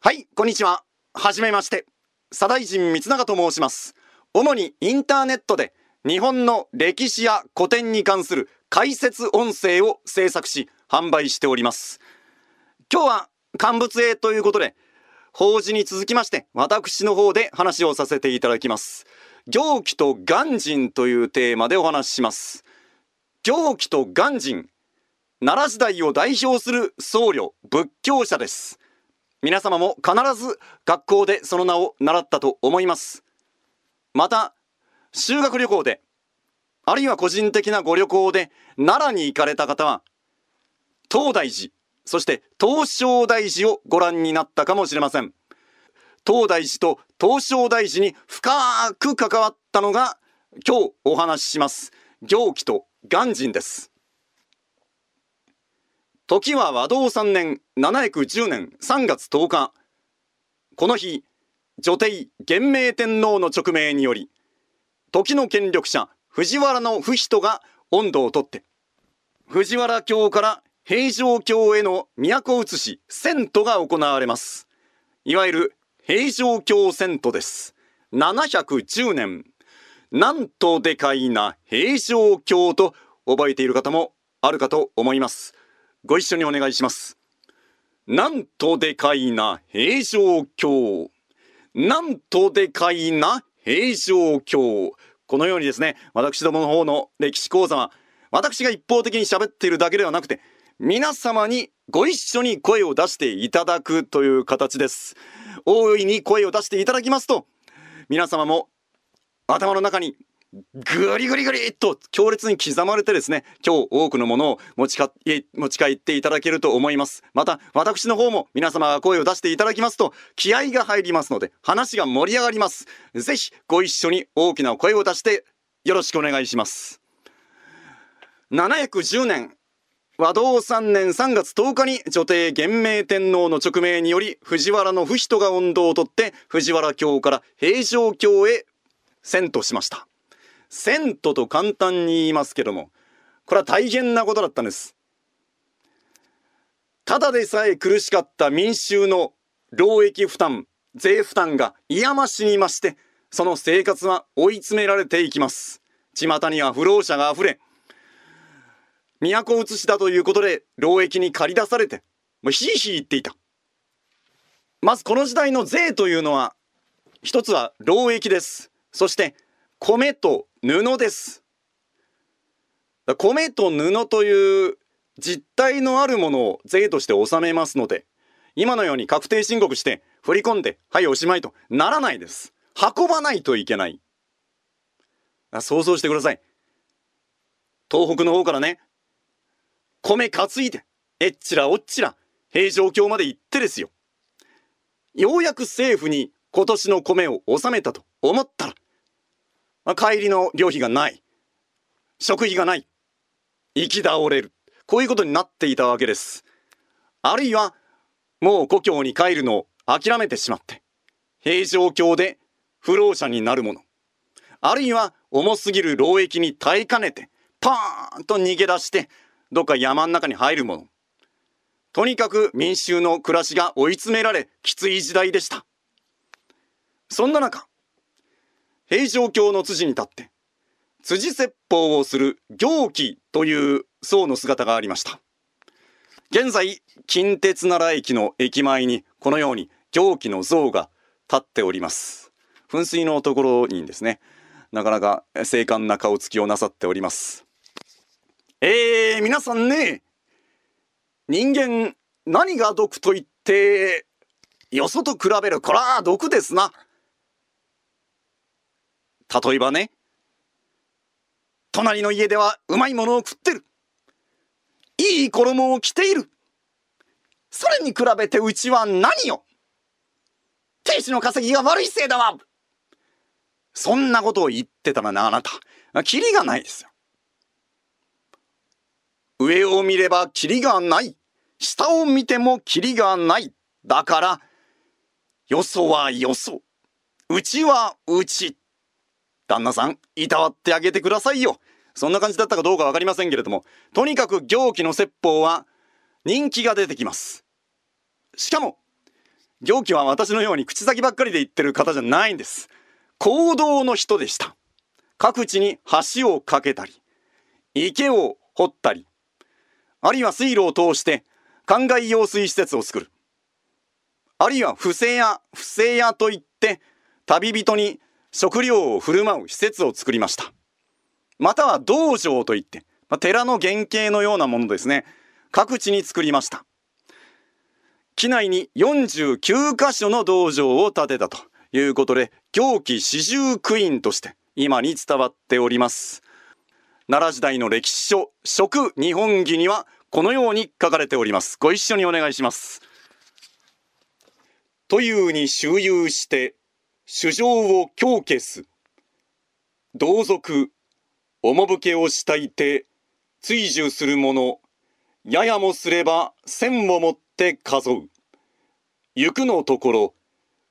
はい、こんにちは。はじめまして。左大臣光永と申します。主にインターネットで日本の歴史や古典に関する解説音声を制作し販売しております。今日は乾物絵ということで、法事に続きまして私の方で話をさせていただきます。行基と鑑真というテーマでお話しします。行基と鑑真、奈良時代を代表する僧侶、仏教者です。皆様も必ず学校でその名を習ったと思います。また、修学旅行で、あるいは個人的なご旅行で奈良に行かれた方は、東大寺、そして東照大寺をご覧になったかもしれません。東大寺と東照大寺に深く関わったのが今日お話しします。行基と鑑真です。時は和道3年710年3月10日。この日、女帝元明天皇の勅命により、時の権力者藤原の不人が温度をとって、藤原京から平城京への都移し、遷都が行われます。いわゆる平城京遷都です。710年。なんとでかいな平城京と覚えている方もあるかと思います。ご一緒にお願いします。なんとでかいな平城京。なんとでかいな平城京。このようにですね、私どもの方の歴史講座は、私が一方的に喋っているだけではなくて、皆様にご一緒に声を出していただくという形です。大いに声を出していただきますと、皆様も頭の中にぐりぐりぐりっと強烈に刻まれてですね、今日多くのものを持ちか持ち帰っていただけると思います。また、私の方も皆様が声を出していただきますと、気合が入りますので、話が盛り上がります。ぜひ、ご一緒に大きな声を出して、よろしくお願いします。710年、和道3年3月10日に女帝元明天皇の勅命により藤原の不人が音頭を取って藤原京から平城京へ遷都しました。遷都と簡単に言いますけども、これは大変なことだったんです。ただでさえ苦しかった民衆の労役負担、税負担が嫌ましに増して、その生活は追い詰められていきます。巷には不老者が溢れ、都を移しだということで労役に駆り出されて、もうひいひい言っていた。まずこの時代の税というのは、一つは労役です。そして米と布です。米と布という実体のあるものを税として納めますので、今のように確定申告して振り込んで、はいおしまいとならないです。運ばないといけない。想像してください。東北の方からね、米担いで、えっちらおっちら、平城京まで行ってですよ。ようやく政府に今年の米を納めたと思ったら、帰りの旅費がない。食費がない。行き倒れる。こういうことになっていたわけです。あるいは、もう故郷に帰るのを諦めてしまって、平城京で不老者になるもの。あるいは、重すぎる労役に耐えかねて、パーンと逃げ出して、どっか山の中に入るもの。とにかく民衆の暮らしが追い詰められ、きつい時代でした。そんな中、平城京の辻に立って、辻説法をする行基という僧の姿がありました。現在、近鉄奈良駅の駅前にこのように行基の像が立っております。噴水のところにですね、なかなか精悍な顔つきをなさっております。えー、皆さんね、人間何が毒と言って、よそと比べる、こら毒ですな。例えばね、隣の家ではうまいものを食ってる。いい衣を着ている。それに比べてうちは何よ亭主の稼ぎが悪いせいだわそんなことを言ってたらな、あなた。キリがないですよ。上を見ればキリがない。下を見てもキリがない。だから、よそはよそ。うちはうち。旦那さん、いたわってあげてくださいよ。そんな感じだったかどうかわかりませんけれども、とにかく行基の説法は人気が出てきます。しかも、行基は私のように口先ばっかりで言ってる方じゃないんです行動の人でした各地に橋を架けたり池を掘ったりあるいは水路を通して灌漑用水施設を作るあるいは不正屋不正屋といって旅人に食料を振る舞う施設を作りました。または道場といって、まあ、寺の原型のようなものですね。各地に作りました。機内に49カ所の道場を建てたということで行基四十九院として今に伝わっております。奈良時代の歴史書「食日本記」にはこのように書かれております。ご一緒にお願いします。というに周遊して主情を強消す同族趣けをしたいて追従する者。ややもすれば千ももって数う。行くのところ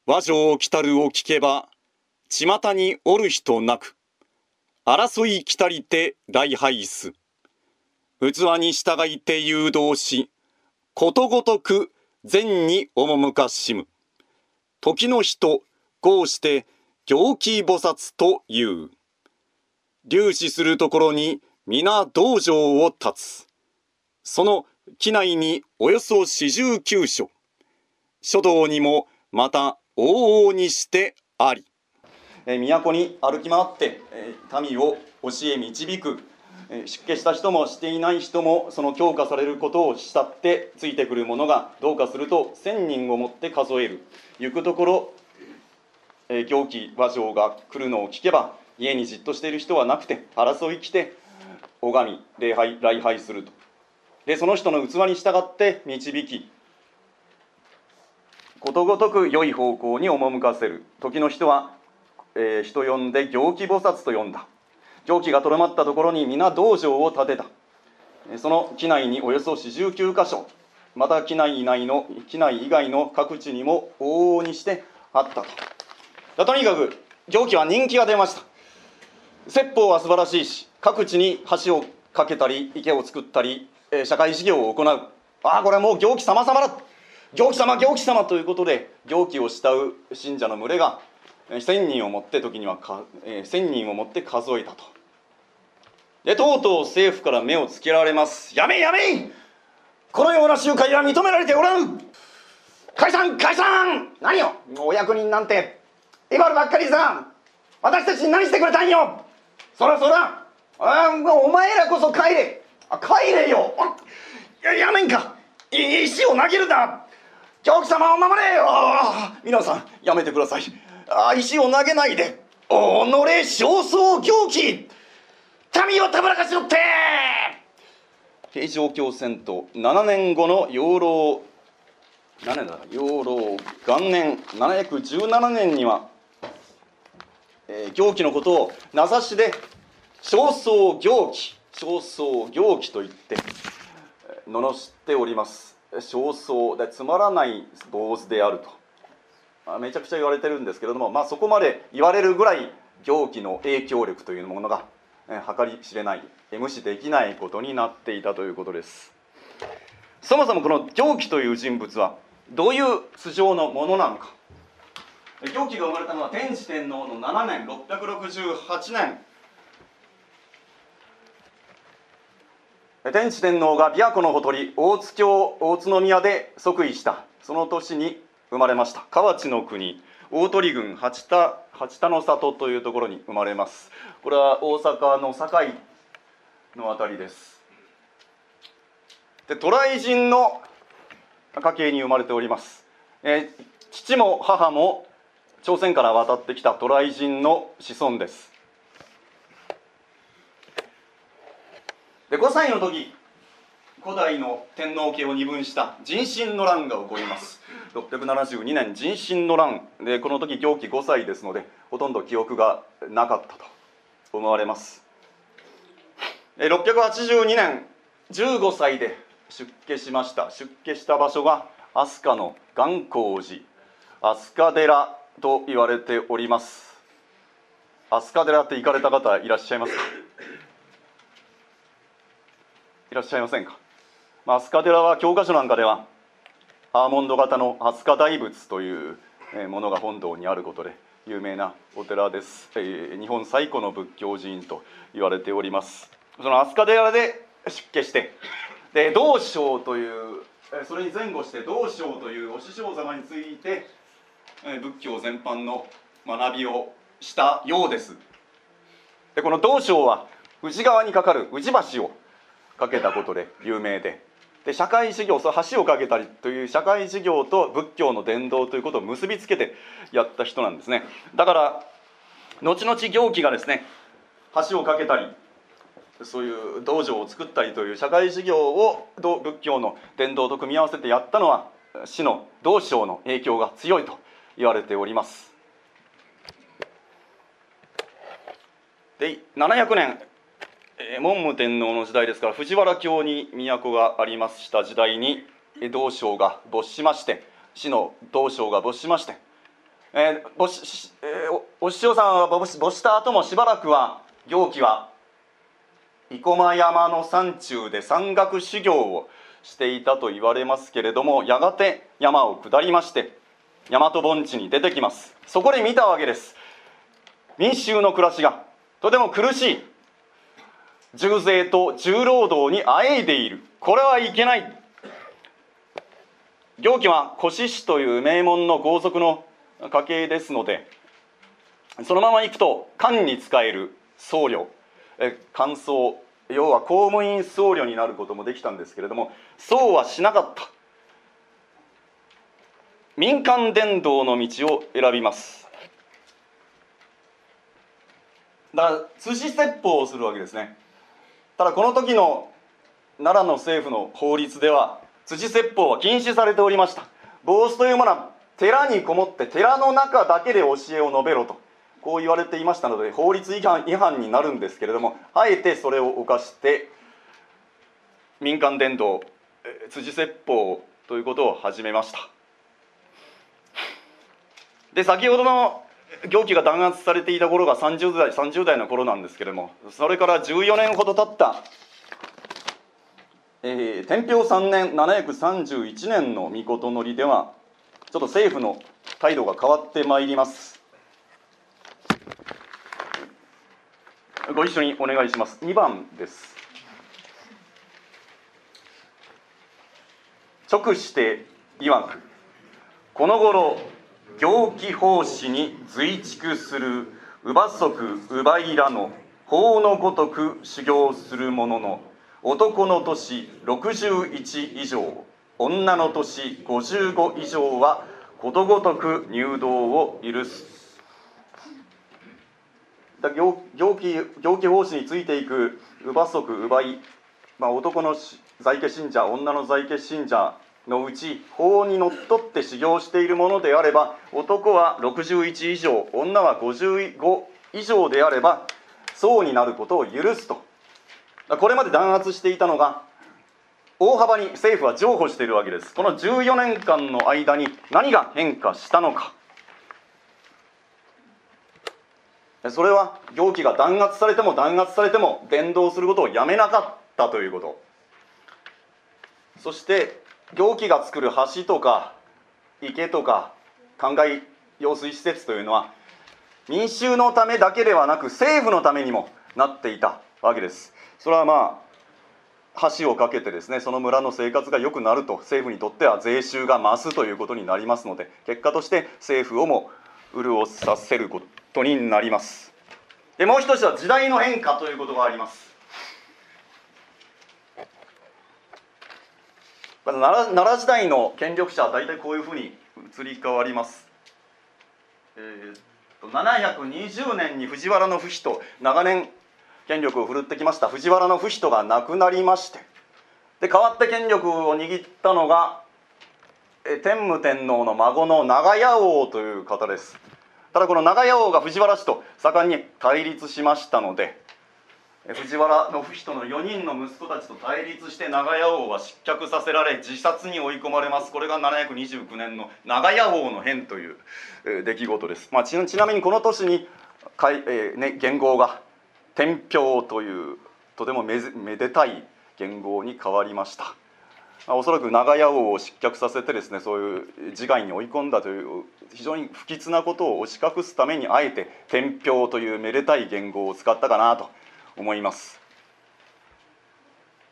和上を来たるを聞けば巷におる人なく。争い来たりて礼拝す。器に従いて誘導しことごとく善に赴かしむ。時の人こうして行基菩薩という。粒子するところに皆道場を立つ。その機内におよそ四十九所。書道にもまた往々にしてあり。え都に歩き回って、え民を教え導く、え出家した人もしていない人もその強化されることを慕ってついてくる者がどうかすると1,000人をもって数える。行くところ、行基和上が来るのを聞けば家にじっとしている人はなくて争い来て拝み礼拝礼拝すると。でその人の器に従って導きことごとく良い方向に赴かせる。時の人はえー、人呼んで行基菩薩と呼んだ。行基がとどまったところに皆道場を建てた。その機内におよそ49箇所また機内内の機内以外の各地にも往々にしてあったと。とにかく行基は人気が出ました。説法は素晴らしいし各地に橋を架けたり池を作ったり、えー、社会事業を行う。ああこれはもう行基様様だ。行基様行基様。ということで行基を慕う信者の群れが1,000人をもって時にはか、えー、1,000人をもって数えたと。でとうとう政府から目をつけられます。やめやめこのような集会は認められておらん。解散解散。何よお役人なんて。威張るばっかりさ私たちに何してくれたんよ？そらそら。あお前らこそ帰れ。あ帰れよ。ややめんか。石を投げるな。教貴様を守れ。よ皆さんやめてください。あ石を投げないで。己焦燥狂気民をたぶらかしろって。平城京戦闘7年後の養老何年だ養老元年717年には、え、行基のことを名指しで焦燥行基焦燥行基と言って罵っております。焦燥でつまらない坊主であると。あめちゃくちゃ言われてるんですけれども、まあ、そこまで言われるぐらい行基の影響力というものが計り知れない無視できないことになっていたということです。そもそもこの行基という人物はどういう素性のものなのか。行基が生まれたのは天智天皇の7年668年。天智天皇が琵琶湖のほとり大津京大津宮で即位した。その年に生まれました。河内の国大鳥郡八田八田の里というところに生まれます。これは大阪の堺の辺りです。で渡来人の家系に生まれております、えー、父も母も朝鮮から渡ってきた渡来人の子孫です。で5歳の時古代の天皇家を二分した人心の乱が起こります。672年人心の乱。でこの時行基5歳ですのでほとんど記憶がなかったと思われます。682年15歳で出家しました。出家した場所が飛鳥の元光寺飛鳥寺と言われております。飛鳥寺って行かれた方いらっしゃいます？かいらっしゃいませんか？まあ、飛鳥寺は教科書なんかではアーモンド型の飛鳥大仏というものが本堂にあることで有名なお寺です、えー、日本最古の仏教寺院と言われております。その飛鳥寺で出家してで道昭というそれに前後して道昭というお師匠様について仏教全般の学びをしたようです。でこの道昭は宇治川に架かる宇治橋を架けたことで有名で。で社会事業その橋を架けたりという社会事業と仏教の伝道ということを結びつけてやった人なんですね。だから後々行基がですね橋を架けたりそういう道場を作ったりという社会事業を仏教の伝道と組み合わせてやったのは死の道章の影響が強いと。言われております。で700年文武天皇の時代ですから藤原京に都がありました時代に道章が没しまして死の道章が没しまして、えー没しえー、お師匠さんは没した後もしばらくは行基は生駒山の山中で山岳修行をしていたと言われますけれどもやがて山を下りまして大和盆地に出てきます。そこで見たわけです。民衆の暮らしがとても苦しい。重税と重労働にあえいでいる。これはいけない。行基は越氏という名門の豪族の家系ですのでそのまま行くと官に使える僧侶。官僧要は公務員僧侶になることもできたんですけれどもそうはしなかった。民間伝道の道を選びます。だから寿司説法をするわけですね。ただこの時の奈良の政府の法律では辻説法は禁止されておりました。坊主というものは寺にこもって寺の中だけで教えを述べろとこう言われていましたので法律違反違反になるんですけれどもあえてそれを犯して民間伝道辻説法ということを始めました。で先ほどの行基が弾圧されていた頃が30代 ,30 代の頃なんですけれどもそれから14年ほど経った、えー、天平3年731年の御事のりではちょっと政府の態度が変わってまいります。ご一緒にお願いします。2番です。直して曰くこの頃行基奉仕に随畜する乳母足乳母らの法のごとく修行する者の男の年61以上女の年55以上はことごとく入道を許す。だ行基行基奉仕についていく乳母足乳母い、まあ、男の在家信者女の在家信者のうち法にのっとって修行しているものであれば男は61以上女は55以上であれば僧になることを許すと。これまで弾圧していたのが大幅に政府は譲歩しているわけです。この14年間の間に何が変化したのか。それは行基が弾圧されても弾圧されても伝道することをやめなかったということ。そして行基が作る橋とか池とか灌漑用水施設というのは民衆のためだけではなく政府のためにもなっていたわけです。それはまあ橋を架けてですねその村の生活が良くなると政府にとっては税収が増すということになりますので結果として政府をも潤させることになります。でもう一つは時代の変化ということがあります。奈良奈良時代の権力者は大体こういうふうに移り変わります、えー、と720年に藤原の不比と長年権力を振るってきました。藤原の不比とが亡くなりましてで代わって権力を握ったのが天武天皇の孫の長屋王という方です。ただこの長屋王が藤原氏と盛んに対立しましたので藤原の人の4人の息子たちと対立して長屋王は失脚させられ自殺に追い込まれます。これが729年の長屋王の変という出来事です、まあ、ちなみにこの年にかい、えーね、元号が天平というとてもめめでたい元号に変わりました。あおそらく長屋王を失脚させてですねそういう自害に追い込んだという非常に不吉なことを押し隠すためにあえて天平というめでたい言語を使ったかなと。思います。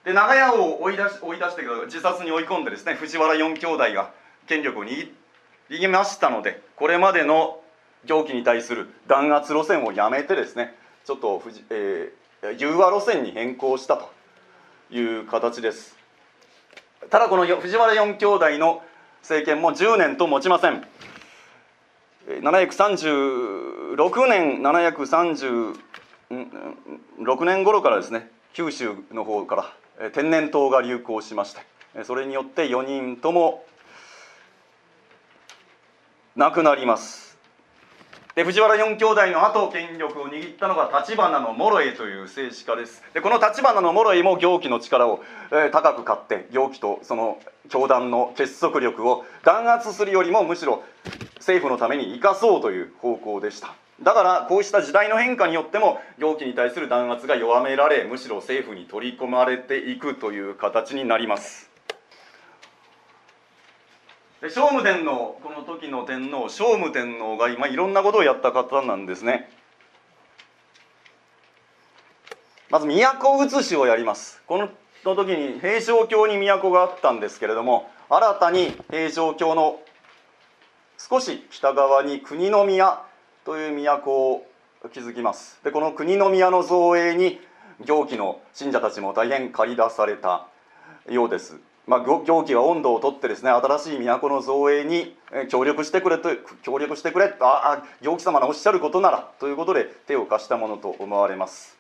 で長屋を追い出し追い出して自殺に追い込んでですね藤原四兄弟が権力を握りましたのでこれまでの行基に対する弾圧路線をやめてですねちょっと、えー、融和路線に変更したという形です。ただこの藤原四兄弟の政権も10年と持ちません。736年736 6年頃からですね九州の方から天然痘が流行しましてそれによって4人とも亡くなります。で藤原四兄弟の後権力を握ったのが橘の諸江という政治家です。でこの橘の諸江も行基の力を、え、高く買って行基とその教団の結束力を弾圧するよりもむしろ政府のために生かそうという方向でした。だからこうした時代の変化によっても行基に対する弾圧が弱められむしろ政府に取り込まれていくという形になります。で聖武天皇この時の天皇聖武天皇が今いろんなことをやった方なんですね。まず都移しをやります。この時に平城京に都があったんですけれども新たに平城京の少し北側に国宮という都を築きます。でこの国の宮の造営に行基の信者たちも大変駆り出されたようです。まあ、行基は温度をとってですね新しい都の造営に協力してくれと協力してくれああ行基様のおっしゃることならということで手を貸したものと思われます。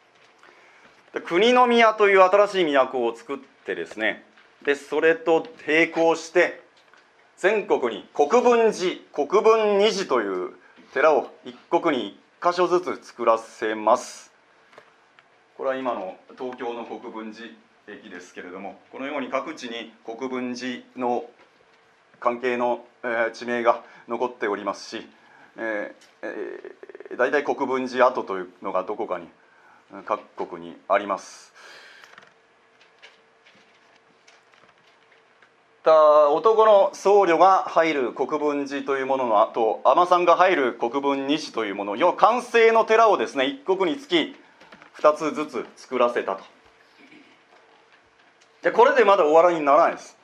で国宮という新しい都を作ってですねでそれと並行して全国に国分寺国分二寺という寺を一国に1箇所ずつ作らせますこれは今の東京の国分寺駅ですけれどもこのように各地に国分寺の関係の、え、地名が残っておりますし、えーえー、大体国分寺跡というのがどこかに各国にあります。た男の僧侶が入る国分寺というものの後尼さんが入る国分西というもの要は完成の寺をですね一国につき2つずつ作らせたと。でこれでまだ終わりにならないです。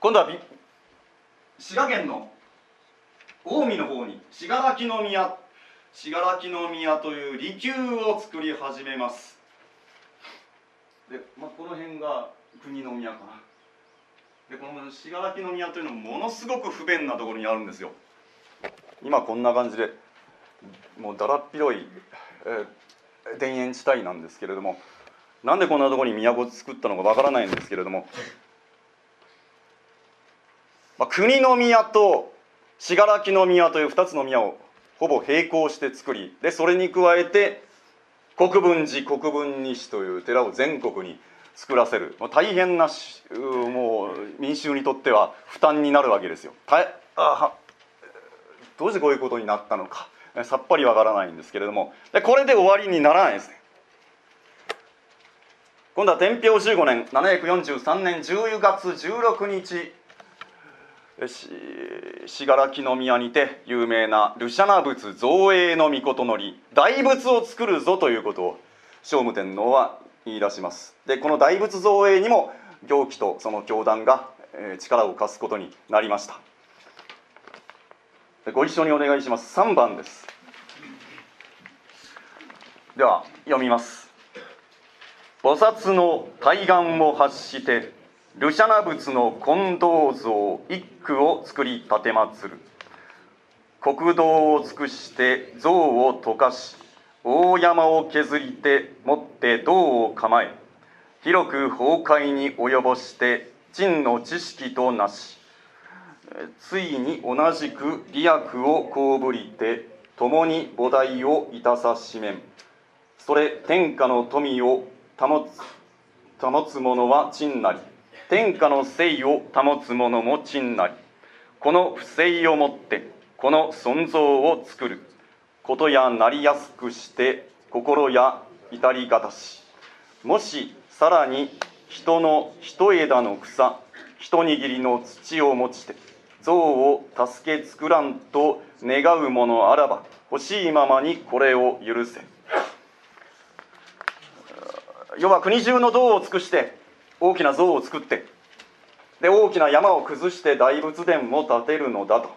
今度は滋賀県の近江の方に信楽宮信楽宮という離宮を作り始めます。で、まあ、この辺が国の宮かな。でこの信楽宮というのもものすごく不便なところにあるんですよ。今こんな感じでもうだらっ広い、えー、田園地帯なんですけれどもなんでこんなところに都を作ったのかわからないんですけれども、まあ、国の宮と信楽の宮という2つの宮をほぼ並行して作りでそれに加えて国分寺国分西という寺を全国に作らせる大変なもう民衆にとっては負担になるわけですよ。あどうしてこういうことになったのかさっぱりわからないんですけれどもでこれで終わりにならないですね。今度は天平15年743年10月16日信楽宮にて有名なルシャナ仏造営の御事のり大仏を作るぞということを聖武天皇は言い出します。でこの大仏造営にも行基とその教団が力を貸すことになりました。ご一緒にお願いします。3番です。では読みます。菩薩の対岸を発してルシャナ仏の金銅像一句を作り立てまつる。国道を尽くして像を溶かし大山を削りて持って銅を構え広く崩壊に及ぼして陳の知識となしついに同じく利益をこうぶりて共に菩提をいたさしめん。それ天下の富を保つ保つ者は真なり。天下の聖を保つ者も真なり。この不正をもってこの存像を作る。ことやなりやすくして心や至りがたし。もしさらに人の一枝の草一握りの土を持ちて像を助け作らんと願うものあらば欲しいままにこれを許せ。要は国中の像を尽くして大きな像を作ってで大きな山を崩して大仏殿を建てるのだと、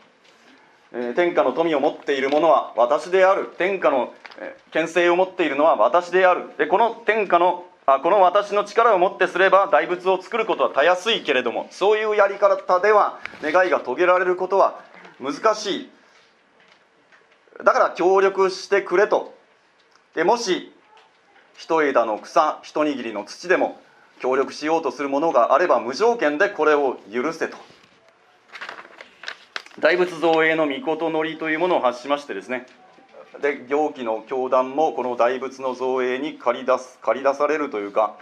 え、天下の富を持っている者は私である。天下の、えー、権勢を持っているのは私である。でこの天下のあこの私の力をもってすれば大仏を作ることはたやすいけれどもそういうやり方では願いが遂げられることは難しい。だから協力してくれと。でもし一枝の草一握りの土でも協力しようとするものがあれば無条件でこれを許せと。大仏造営の御事のりというものを発しましてですねで行基の教団もこの大仏の造営に借り出す借り出されるというか、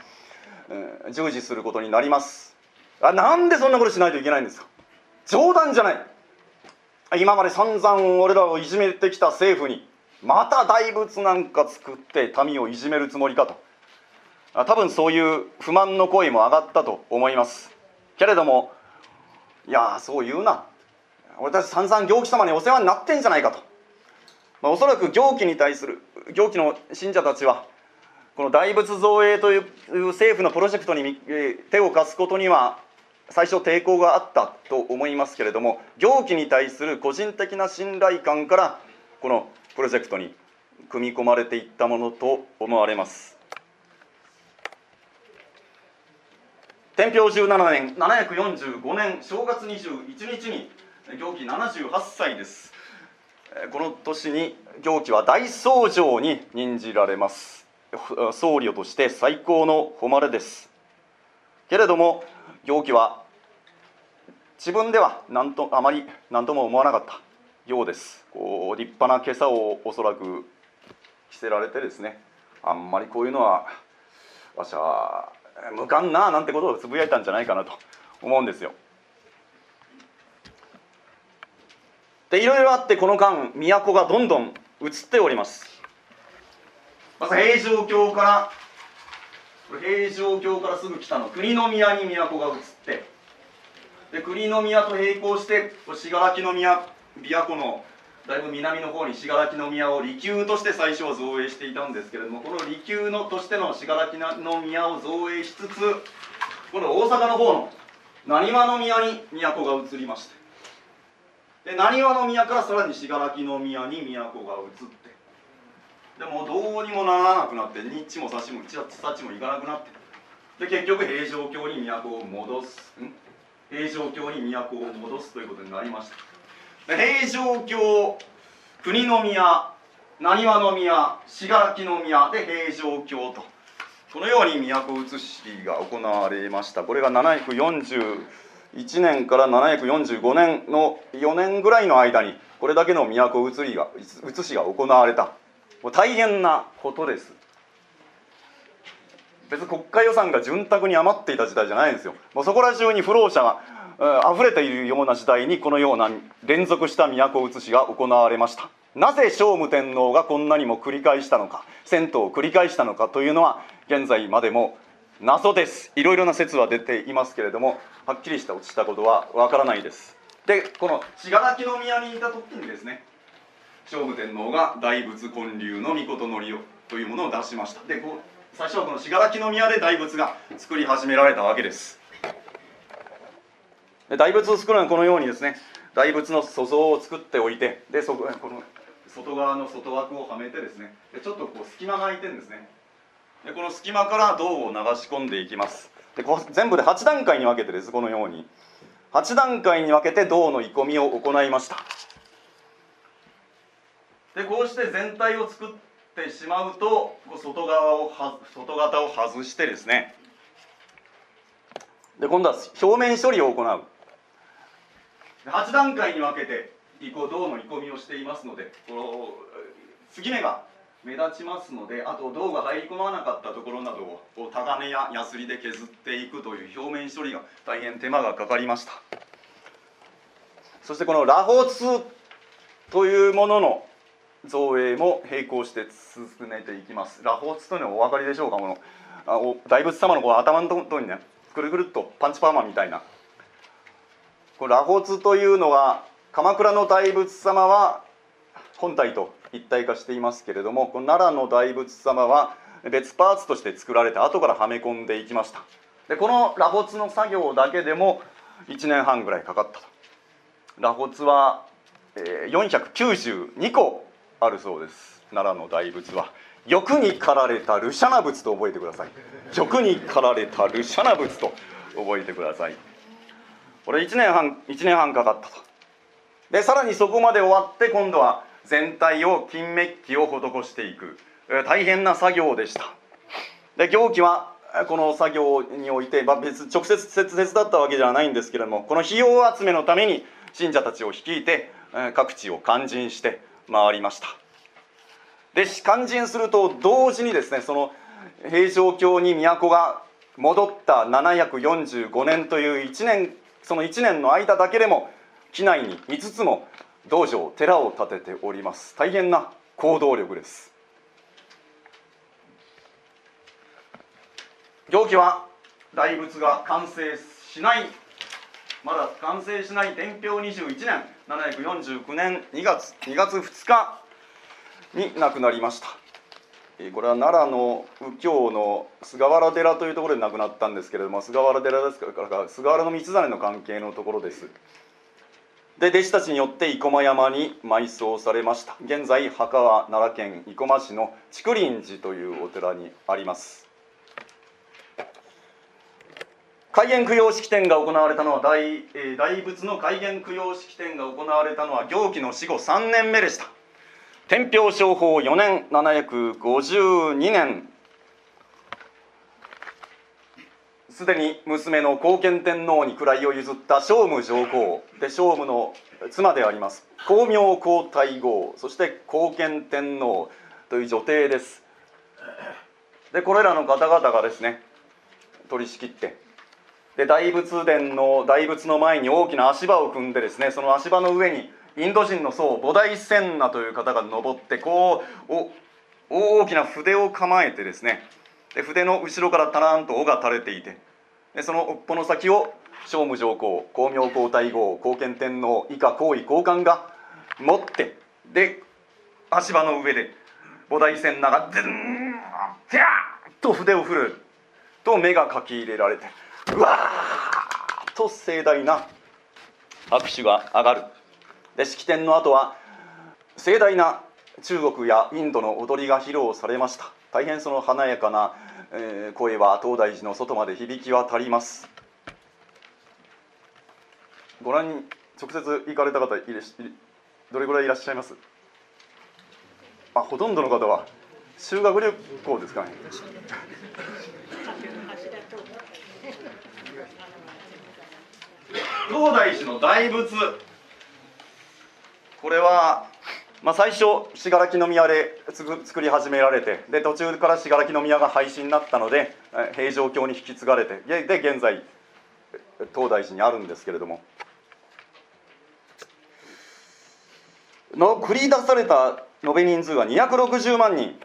えー、従事することになります。あなんでそんなことしないといけないんですか？冗談じゃない。今まで散々俺らをいじめてきた政府にまた大仏なんか作って民をいじめるつもりかと。多分そういう不満の声も上がったと思います。けれどもいやそう言うな。俺たち散々行基様にお世話になってんじゃないかと。まあ、おそらく行基に対する行基の信者たちはこの大仏造営という政府のプロジェクトに手を貸すことには最初抵抗があったと思いますけれども行基に対する個人的な信頼感からこのプロジェクトに組み込まれていったものと思われます。天平17年745年正月21日に行基78歳です。この年に行基は大僧正に任じられます。僧侶として最高の誉れです。けれども行基は自分では何とあまり何とも思わなかったようです。こう立派な袈裟をおそらく着せられてですねあんまりこういうのはわしは向かんななんてことをつぶやいたんじゃないかなと思うんですよ。でいろいろあってこの間都がどんどん移っております。まず平城京から平城京からすぐ北の国宮に都が移ってで国宮と並行して信楽宮琵琶湖のだいぶ南の方に信楽宮を離宮として最初は造営していたんですけれどもこの離宮のとしての信楽宮を造営しつつこの大阪の方の浪速宮に都が移りましてで浪速宮からさらに信楽の宮に都が移って。でもどうにもならなくなってニッチもサチもチサチもいかなくなって。で結局平城京に都を戻す。平城京に都を戻すということになりました。で平城京国宮浪速宮信楽の宮で平城京と。このように都移しが行われました。これが740 1年から745年の4年ぐらいの間にこれだけの都移りが移しが行われた。もう大変なことです。別に国家予算が潤沢に余っていた時代じゃないんですよ。もうそこら中に不老者が溢れているような時代にこのような連続した都移しが行われました。なぜ聖武天皇がこんなにも繰り返したのか銭湯を繰り返したのかというのは現在までも謎です。いろいろな説は出ていますけれどもはっきりした落ちたことはわからないです。でこの信楽宮にいた時にですね聖武天皇が大仏建立の御事のりをというものを出しました。でこう最初はこの信楽宮で大仏が作り始められたわけです。で大仏を作るのはこのようにですね大仏の塑像を作っておいてでそここの外側の外枠をはめてですねでちょっとこう隙間が空いてるんですね。でこの隙間から銅を流し込んでいきます。でこ全部で8段階に分けてですこのように。8段階に分けて銅の鋳込みを行いました。でこうして全体を作ってしまうと外側を外型を外してですね。で今度は表面処理を行う。8段階に分けて銅の鋳込みをしていますのでこの継ぎ目が目立ちますのであと銅が入り込まなかったところなどをタガネやヤスリで削っていくという表面処理が大変手間がかかりました。そしてこの螺髪というものの造営も並行して進めていきます。螺髪というのはお分かりでしょうかこのあお大仏様のこう頭のところにねくるくるっとパンチパーマみたいな。これ螺髪というのは鎌倉の大仏様は本体と一体化していますけれどもこの奈良の大仏様は別パーツとして作られて後からはめ込んでいきました。でこの螺髪の作業だけでも1年半ぐらいかかったと。螺髪は、492個あるそうです。奈良の大仏は。欲に駆られたルシャナ仏と覚えてください。欲に駆られたルシャナ仏と覚えてください。これ1年半1年半かかったと。でさらにそこまで終わって今度は全体を金メッキを施していく。大変な作業でした。で行基はこの作業において、まあ、別直接切だったわけではないんですけれどもこの費用集めのために信者たちを率いて各地を勧進して回りました。で勧進すると同時にですねその平城京に都が戻った745年という1年その1年の間だけでも機内に5つも道場寺を建てております。大変な行動力です。行基は大仏が完成しない。まだ完成しない天平21年。749年。2月。2月2日。に亡くなりました。これは奈良の右京の菅原寺というところで亡くなったんですけれども菅原寺ですから菅原道真の関係のところです。で弟子たちによって生駒山に埋葬されました。現在墓は奈良県生駒市の竹林寺というお寺にあります。開元供養式典が行われたのは大,、えー、大仏の開元供養式典が行われたのは行基の死後3年目でした。天平商法4年752年すでに娘の後見天皇に位を譲った聖武上皇。で聖武の妻であります。光明皇太后。そして後見天皇という女帝です。でこれらの方々がですね取り仕切って。で大仏殿の大仏の前に大きな足場を組んでですねその足場の上にインド人の僧菩提仙那という方が登ってこう大きな筆を構えてですねで筆の後ろからタランと尾が垂れていてでその尾っぽの先を聖武上皇光明皇太后後見天皇以下皇位皇冠が持ってで足場の上で菩提仙那がズンピャーと筆を振ると目が書き入れられてうわーと盛大な拍手が上がる。で式典の後は盛大な中国やインドの踊りが披露されました。大変その華やかな、えー、声は東大寺の外まで響き渡ります。ご覧に直接行かれた方いれどれぐらいいらっしゃいます？あほとんどの方は修学旅行ですかね。東大寺の大仏。これは、まあ、最初信楽宮で作り始められてで途中から信楽宮が廃止になったので平城京に引き継がれてで現在東大寺にあるんですけれども。の繰り出された延べ人数が260万人。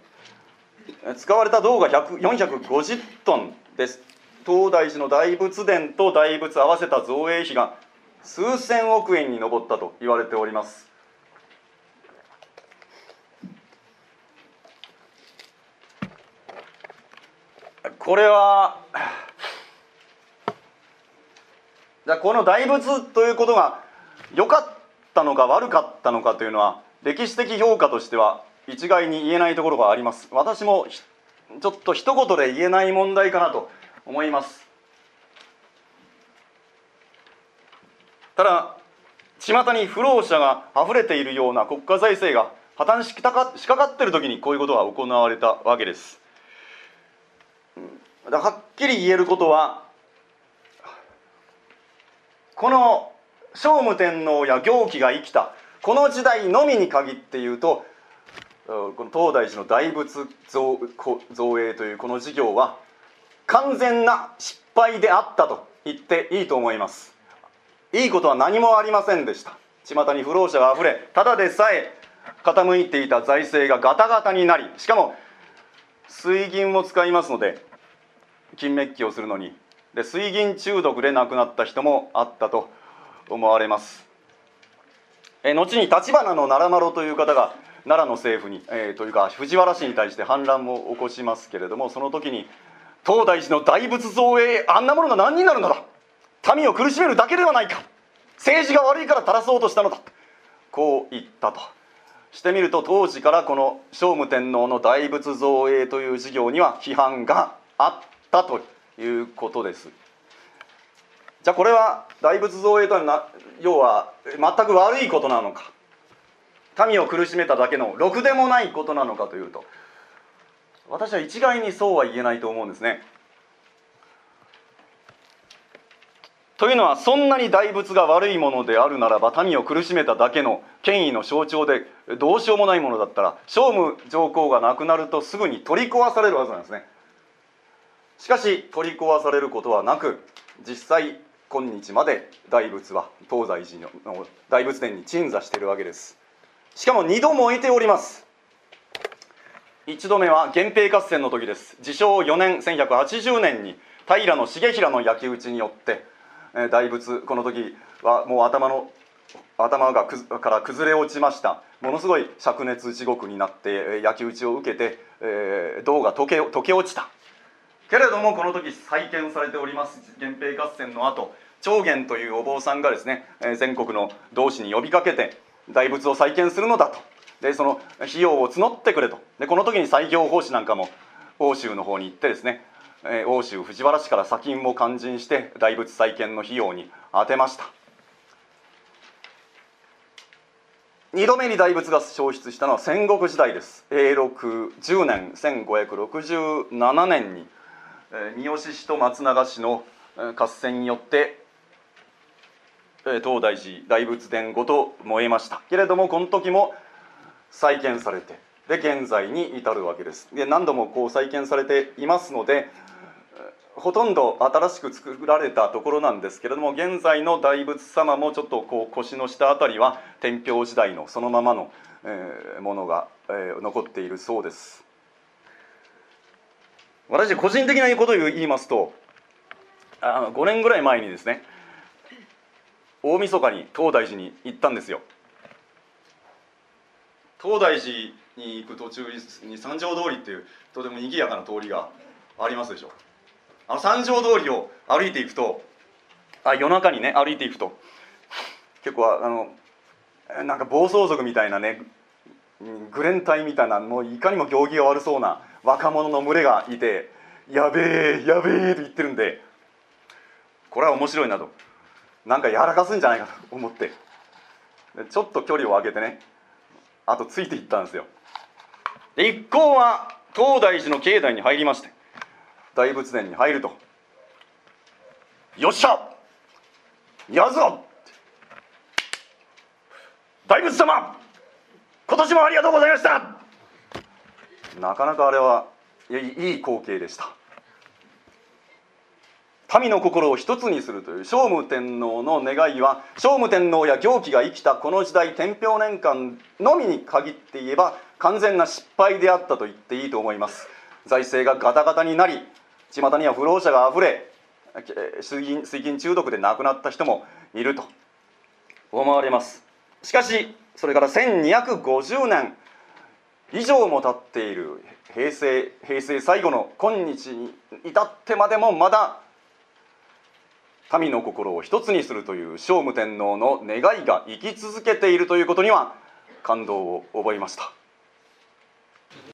使われた銅が450トンです。東大寺の大仏殿と大仏合わせた造営費が数千億円に上ったと言われております。これはじゃこの大仏ということが良かったのか悪かったのかというのは歴史的評価としては一概に言えないところがあります。私もちょっと一言で言えない問題かなと思います。ただ巷に不老者があふれているような国家財政が破綻しかかしかかっている時にこういうことが行われたわけです。はっきり言えることはこの聖武天皇や行基が生きたこの時代のみに限って言うとこの東大寺の大仏造造営というこの事業は完全な失敗であったと言っていいと思います。いいことは何もありませんでした。巷に不老者があふれただでさえ傾いていた財政がガタガタになりしかも水銀を使いますので金メッキをするのにで水銀中毒で亡くなった人もあったと思われます。え後に立花の奈良丸という方が奈良の政府に、えー、というか藤原氏に対して反乱を起こしますけれどもその時に東大寺の大仏造営あんなものが何になるのだ民を苦しめるだけではないか政治が悪いから垂らそうとしたのだこう言ったと。してみると当時からこの聖武天皇の大仏造営という事業には批判があったということですじゃあこれは大仏造営というのは要は全く悪いことなのか民を苦しめただけのろくでもないことなのかというと私は一概にそうは言えないと思うんですね。というのはそんなに大仏が悪いものであるならば民を苦しめただけの権威の象徴でどうしようもないものだったら聖武上皇が亡くなるとすぐに取り壊されるはずなんですね。しかし取り壊されることはなく実際今日まで大仏は東西寺の大仏殿に鎮座しているわけです。しかも2度燃えております。1度目は源平合戦の時です。自称4年1180年に平重衡の焼き討ちによって大仏この時はもう頭の頭がくから崩れ落ちました。ものすごい灼熱地獄になって焼き討ちを受けて、えー、銅が溶け溶け落ちた。けれどもこの時再建されております。源平合戦の後長元というお坊さんがですね全国の同志に呼びかけて大仏を再建するのだと。でその費用を募ってくれと。でこの時に西行法師なんかも欧州の方に行ってですね欧州藤原氏から砂金も勧進して大仏再建の費用に充てました。2度目に大仏が消失したのは戦国時代です。永禄10年1567年に三好氏と松永氏の合戦によって東大寺大仏殿ごと燃えました。けれどもこの時も再建されてで現在に至るわけです。で何度もこう再建されていますのでほとんど新しく作られたところなんですけれども現在の大仏様もちょっとこう腰の下あたりは天平時代のそのままの、え、ものが、え、残っているそうです。私個人的なことを言いますとあの5年ぐらい前にですね大晦日に東大寺に行ったんですよ。東大寺に行く途中に三条通りっていうとても賑やかな通りがありますでしょあの三条通りを歩いていくとあ夜中にね歩いていくと結構あのなんか暴走族みたいなねグレン隊みたいなもういかにも行儀が悪そうな若者の群れがいてやべえやべえと言ってるんでこれは面白いなと。なんかやらかすんじゃないかと思って。ちょっと距離を空けてねあとついていったんですよ。で一行は東大寺の境内に入りまして大仏殿に入ると「よっしゃやるぞ!」大仏様今年もありがとうございましたなかなかあれはいい光景でした。民の心を一つにするという聖武天皇の願いは聖武天皇や行基が生きたこの時代天平年間のみに限って言えば完全な失敗であったと言っていいと思います。財政がガタガタになり巷には不老者があふれ水銀水銀中毒で亡くなった人もいると思われます。しかしそれから1250年以上も経っている平成平成最後の今日に至ってまでもまだ民の心を一つにするという聖武天皇の願いが生き続けているということには感動を覚えました。